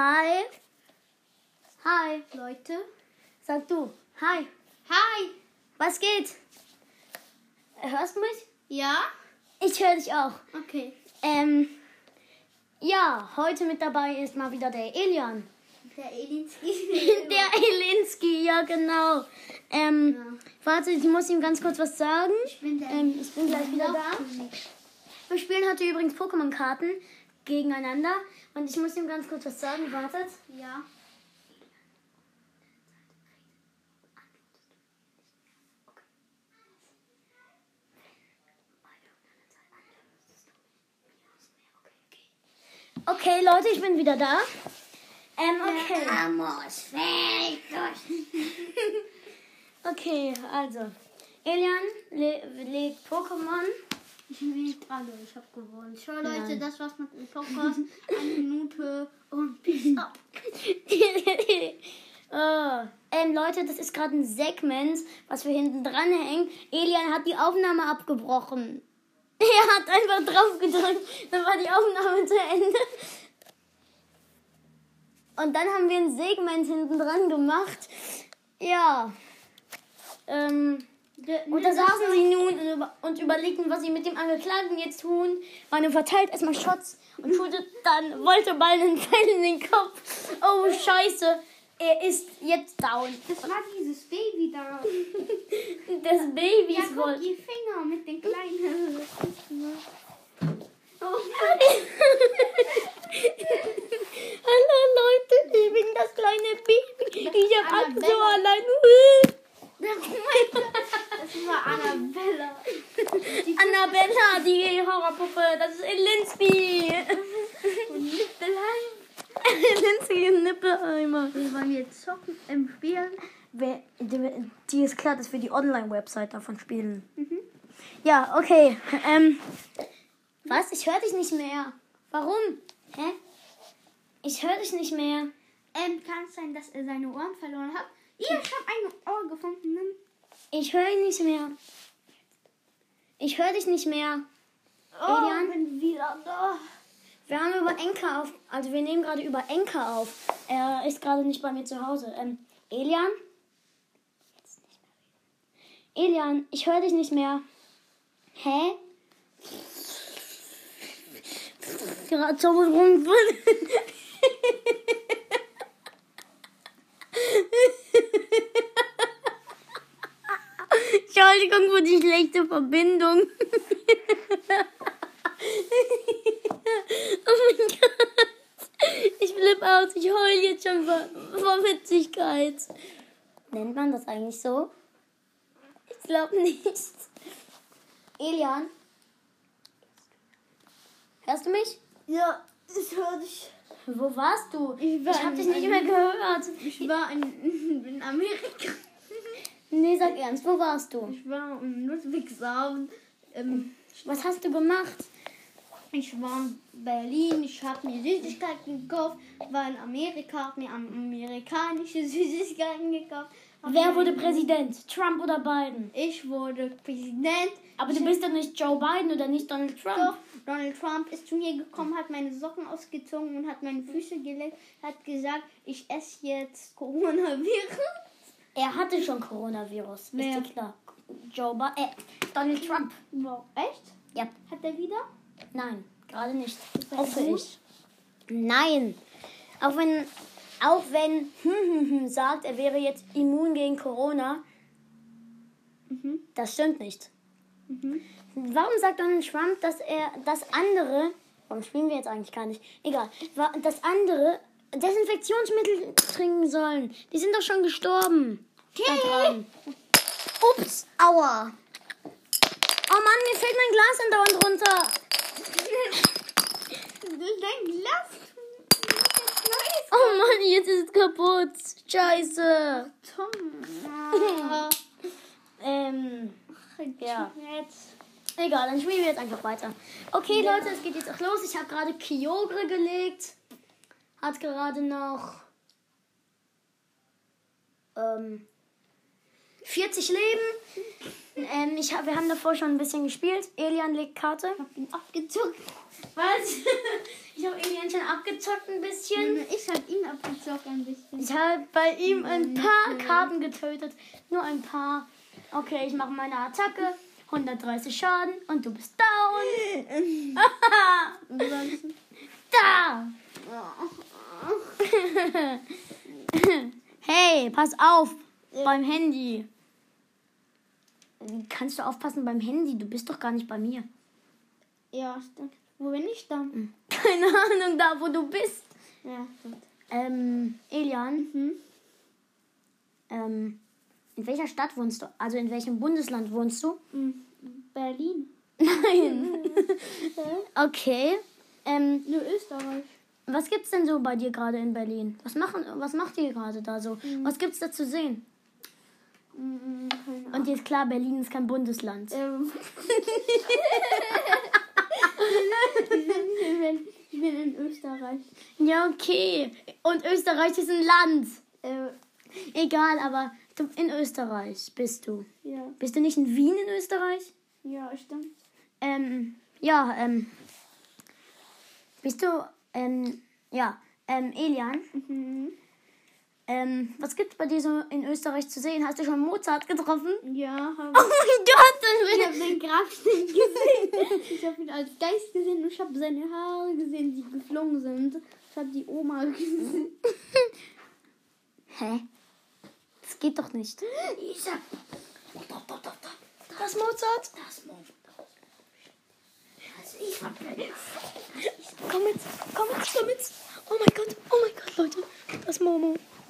Hi. Hi. Leute. Sag du. Hi. Hi. Was geht? Hörst du mich? Ja? Ich höre dich auch. Okay. Ähm, ja, heute mit dabei ist mal wieder der Elian. Der Elinski. Der Elinski, ja genau. Ähm, Ja. warte, ich muss ihm ganz kurz was sagen. Ich bin der. Ähm, ich bin gleich wieder da. Wir spielen heute übrigens Pokémon-Karten gegeneinander. Und ich muss ihm ganz kurz was sagen. Wartet. Ja. Okay, Leute, ich bin wieder da. Ähm, okay. Okay, also. Elian le legt Pokémon. Ich bin alle, ich hab gewonnen. Schau Leute, Nein. das war's mit dem Podcast. Eine Minute und peace up. oh. Ähm, Leute, das ist gerade ein Segment, was wir hinten dran hängen. Elian hat die Aufnahme abgebrochen. Er hat einfach drauf gedrückt, dann war die Aufnahme zu Ende. Und dann haben wir ein Segment hinten dran gemacht. Ja. Ähm, und da saßen sie nun und über- und überlegten, was sie mit dem Angeklagten jetzt tun. Meine verteilt erstmal Shots und shootet dann, wollte bald einen Pfeil in den Kopf. Oh, scheiße. Er ist jetzt down. Das war dieses Baby da. Das Baby Ja, ist wohl. die Finger mit den kleinen. Oh, Hallo Leute, ich bin das kleine Baby. Ich hab Angst so allein. das war Annabella. Annabella, die Horrorpuppe, das ist Elinsky. Und Nippelheim. Elinsky und Nippelheimer. Wir wollen jetzt zocken im Spielen. Wer, die, die ist klar, dass wir die Online-Website davon spielen. Ja, okay. Ähm, was? Ich höre dich nicht mehr. Warum? Hä? Ich höre dich nicht mehr. Ähm, kann es sein, dass er seine Ohren verloren hat? Ja, ich habe ein Ohr gefunden. Ich höre dich nicht mehr. Ich höre dich nicht mehr. Oh, Elian? bin wieder da. Wir haben über Enker auf, also wir nehmen gerade über Enker auf. Er ist gerade nicht bei mir zu Hause. Ähm, Elian? Jetzt nicht mehr reden. Elian, ich höre dich nicht mehr. Hä? Gerade so rum. Für die schlechte Verbindung. oh mein Gott. Ich flippe aus. Ich heule jetzt schon vor, vor Witzigkeit. Nennt man das eigentlich so? Ich glaube nicht. Elian? Hörst du mich? Ja, ich höre dich. Wo warst du? Ich war ich habe dich nicht mehr gehört. Ich war in, in Amerika. Nee, sag ernst, wo warst du? Ich war in Ludwigshafen. Ähm, Was hast du gemacht? ich war in Berlin. Ich habe mir Süßigkeiten gekauft. War in Amerika. Habe mir amerikanische Süßigkeiten gekauft. Wer wurde Präsident? Trump oder Biden? Ich wurde Präsident. Aber du bist doch nicht Joe Biden oder nicht Donald Trump. Doch, Donald Trump ist zu mir gekommen, hat meine Socken ausgezogen und hat meine Füße geleckt. Hat gesagt, ich esse jetzt Coronavirus. Er hatte schon Coronavirus. Ist Wer? dir klar? Joe Biden. Äh, Donald Trump. Wow, echt? Ja. Hat er wieder? Nein, gerade nicht. Hoffe ich. Nein. Auch wenn, auch wenn sagt, er wäre jetzt immun gegen Corona, Mhm. das stimmt nicht. Mhm. Warum sagt Donald Trump, dass er das andere, warum spielen wir jetzt eigentlich gar nicht? Egal, das andere Desinfektionsmittel trinken sollen. Die sind doch schon gestorben. Dran. Ups, aua. Oh Mann, mir fällt mein Glas andauernd runter. Dein Glas. Oh Mann, jetzt ist es kaputt. Scheiße. Tom. Ähm, Ja. Jetzt. egal, dann spielen wir jetzt einfach weiter. Okay, Leute, es geht jetzt auch los. Ich habe gerade Kyogre gelegt. Hat gerade noch ähm, 40 Leben. Ähm, ich hab, wir haben davor schon ein bisschen gespielt. Elian legt Karte. Hab ihn abgezuckt. Was? Ich habe Elian schon abgezockt ein bisschen. Ich hab ihn ab und zu auch ein bisschen. Ich habe bei ihm ein paar Karten getötet. Nur ein paar. Okay, ich mache meine Attacke. 130 Schaden und du bist down. Da! hey, pass auf beim Handy. Kannst du aufpassen beim Handy? Du bist doch gar nicht bei mir. Ja, stimmt. Wo bin ich dann? Keine Ahnung, da wo du bist. Ja, stimmt. Ähm, Elian, Mhm. ähm, in welcher Stadt wohnst du? Also in welchem Bundesland wohnst du? Mhm. Berlin. Nein. okay. Ähm, Nur Österreich. was gibt's denn so bei dir gerade in Berlin? Was machen, was macht ihr gerade da so? Was gibt's da zu sehen? Mhm. Und dir ist klar, Berlin ist kein Bundesland. Ähm. ich, bin, in Österreich. Ja, okay. Und Österreich ist ein Land. Äh, Egal, aber in Österreich bist du. ja, Bist du nicht in Wien in Österreich? ja, stimmt. Ähm, ja, ähm. Bist du, ähm, ja, ähm, Elian, Mhm. Ähm, was gibt's bei dir so in Österreich zu sehen? Hast du schon Mozart getroffen? Ja, Oh habe mein Gott, dann ich. will habe seinen Grabstein gesehen. Ich habe ihn als Geist gesehen und ich habe seine Haare gesehen, die geflogen sind. Ich habe die Oma gesehen. Hä? Das geht doch nicht. Ich hab Das Mozart? das Mond. Komm mit, komm mit, komm mit. Oh mein Gott, oh mein Gott, Leute. Das Momo.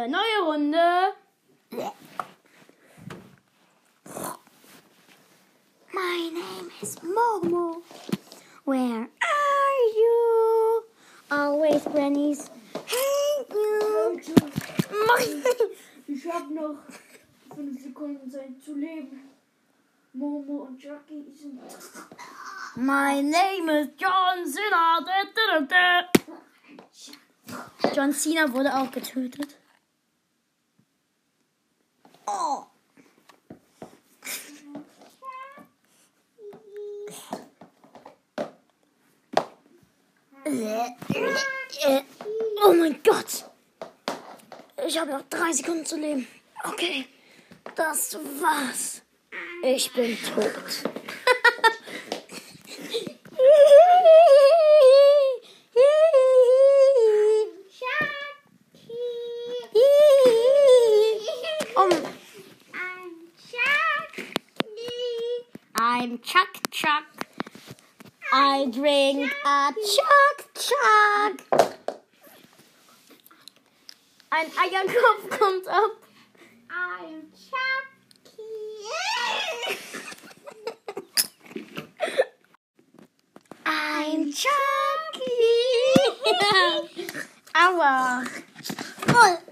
eine neue Runde. My name is Momo. Where are you? Always grannies. Hey you. Ich habe noch fünf Sekunden Zeit zu leben. Momo und Jackie sind. My name is John Cena. John Cena wurde auch getötet. Oh. Oh mein Gott. Ich habe noch drei Sekunden zu leben. Okay. Das war's. Ich bin tot. Um, I'm Chuck Chuck. I drink a Chuck Chuck. Ein Eierkopf kommt ab. I'm Chucky. I'm Chucky. Aua. I'm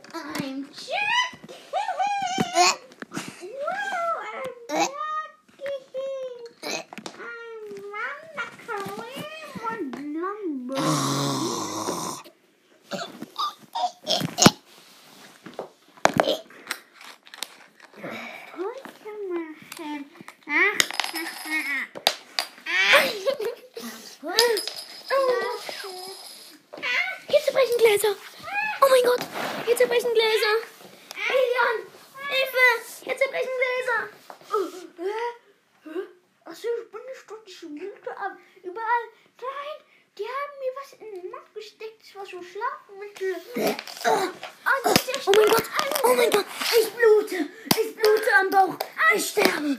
Oh mein Gott, oh mein Gott, ich blute. Ich blute am Bauch. Ich sterbe.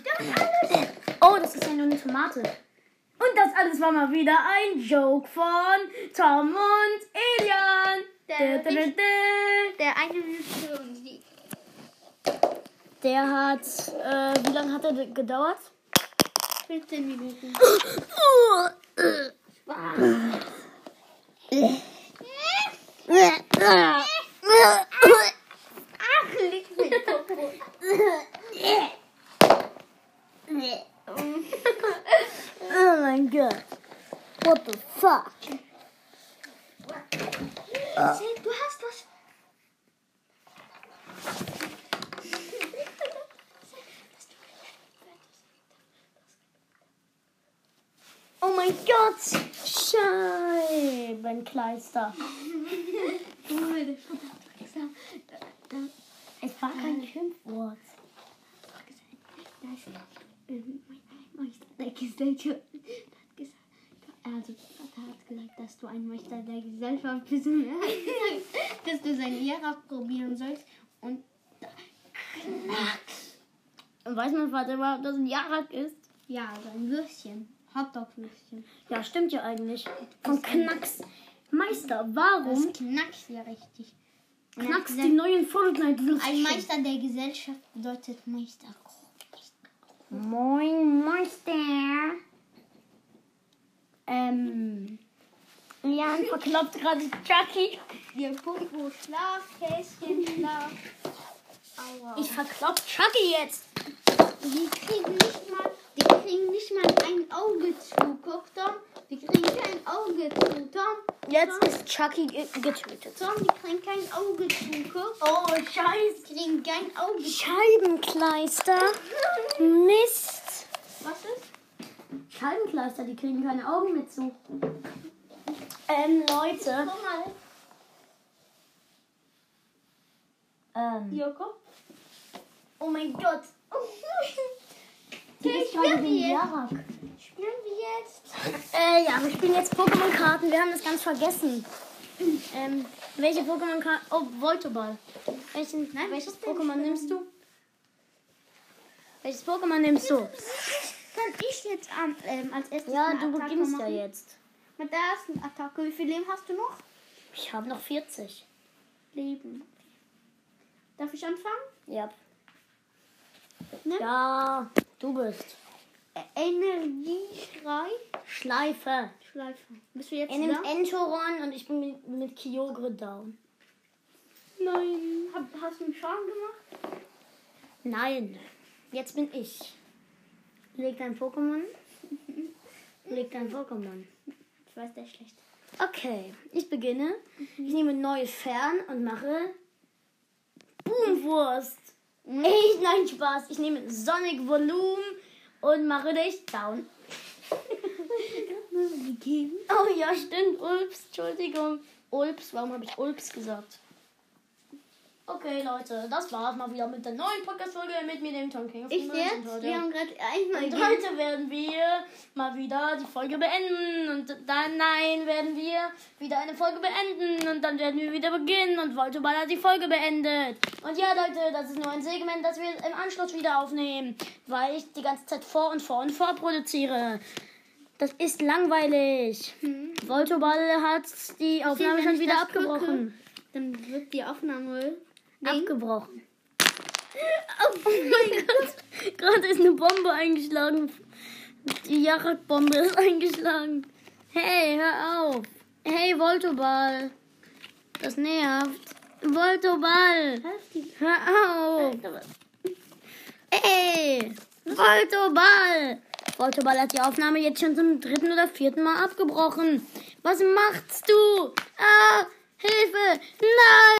Oh, das ist ja nur eine Tomate. Und das alles war mal wieder ein Joke von Tom und Elian. Der- dä. Der eine Minute. Der hat, äh, wie lange hat er gedauert? 15 Minuten. Ach, liegt mir Popo. Oh mein Gott. What the fuck? Du hast was. Oh mein Gott. Scheibenkleister. Es war kein Schimpfwort. Der Gesellschaft hat gesagt, also Vater hat gesagt, dass du ein Meister der Gesellschaft bist dass du sein Lehrer probieren sollst und Und weiß mein Vater überhaupt, dass ein Jarak ist? ja, so ein Würstchen, Hotdog-Würstchen. Ja, stimmt ja eigentlich. Von Knacks. Meister, Das warum knackst ja richtig. Gesagt, die neuen Fortnite Ein Meister der Gesellschaft bedeutet Meister. Moin Meister. Ähm. Jan verkloppt gerade Chucky. Ihr Popo, Schlaf, Häschen, Schlaf. Aua. Ich verklopp Chucky jetzt. Die kriegen nicht mal, kriegen nicht mal ein Auge zu. Guck, Tom. Die kriegen kein Auge zu. Tom, Jetzt ist Chucky ge getötet. Tom, die kriegen kein Auge zu. Guck. Oh, scheiße. Die kriegen kein Auge zu. Scheibenkleister. Mist. Was ist? Scheibenkleister, die kriegen keine Augen mehr zu. Ähm, Leute. Guck mal. Ähm. Joko. Oh mein Gott. Die Okay, ist gerade spielen wir jetzt. Jarak. Spielen wir jetzt? Äh, ja, wir spielen jetzt Pokémon-Karten. Wir haben das ganz vergessen. Ähm, welche Pokémon-Karten? Oh, Voltoball. Welchen, Nein, welches Pokémon nimmst du? Welches Pokémon nimmst du? Kann ich jetzt am, ähm, als erstes Ja, du Attacke beginnst ja machen? jetzt. Mit der ersten Attacke. Wie viel Leben hast du noch? Ich habe noch 40. Leben. Darf ich anfangen? Ja. Ne? Ja, du bist. Energieschrei. Schleife. Schleife. Bist du jetzt Er nimmt da? Entoron und ich bin mit, mit Kyogre down. Nein. Hab, hast du einen Schaden gemacht? Nein, jetzt bin ich. Leg dein Pokémon. Leg dein Pokémon. Ich weiß, der ist schlecht. Okay, ich beginne. Ich nehme neue Fern und mache Boomwurst. Echt, nein, Spaß. Ich nehme Sonic Volumen und mache dich down. Oh ja, stimmt. Ulps, Entschuldigung. Ulps, warum habe ich Ulps gesagt? Okay, Leute, das war's mal wieder mit der neuen Podcast-Folge mit mir, dem Tom King. Ich jetzt? Heute- Wir haben gerade einmal Und heute werden wir mal wieder die Folge beenden. Und dann, nein, werden wir wieder eine Folge beenden. Und dann werden wir wieder beginnen. Und Voltoball hat die Folge beendet. Und ja, Leute, das ist nur ein Segment, das wir im Anschluss wieder aufnehmen. Weil ich die ganze Zeit vor und vor und vor produziere. Das ist langweilig. Hm. Voltoball hat die Aufnahme schon wieder abgebrochen. Dann wird die Aufnahme. Abgebrochen. Oh mein Gott. Gerade ist eine Bombe eingeschlagen. Die Jarak-Bombe ist eingeschlagen. Hey, hör auf. Hey, Voltoball. Das nervt. Voltoball. Hör auf. Ey, Voltoball. Voltoball hat die Aufnahme jetzt schon zum dritten oder vierten Mal abgebrochen. Was machst du? Ah, Hilfe. Nein.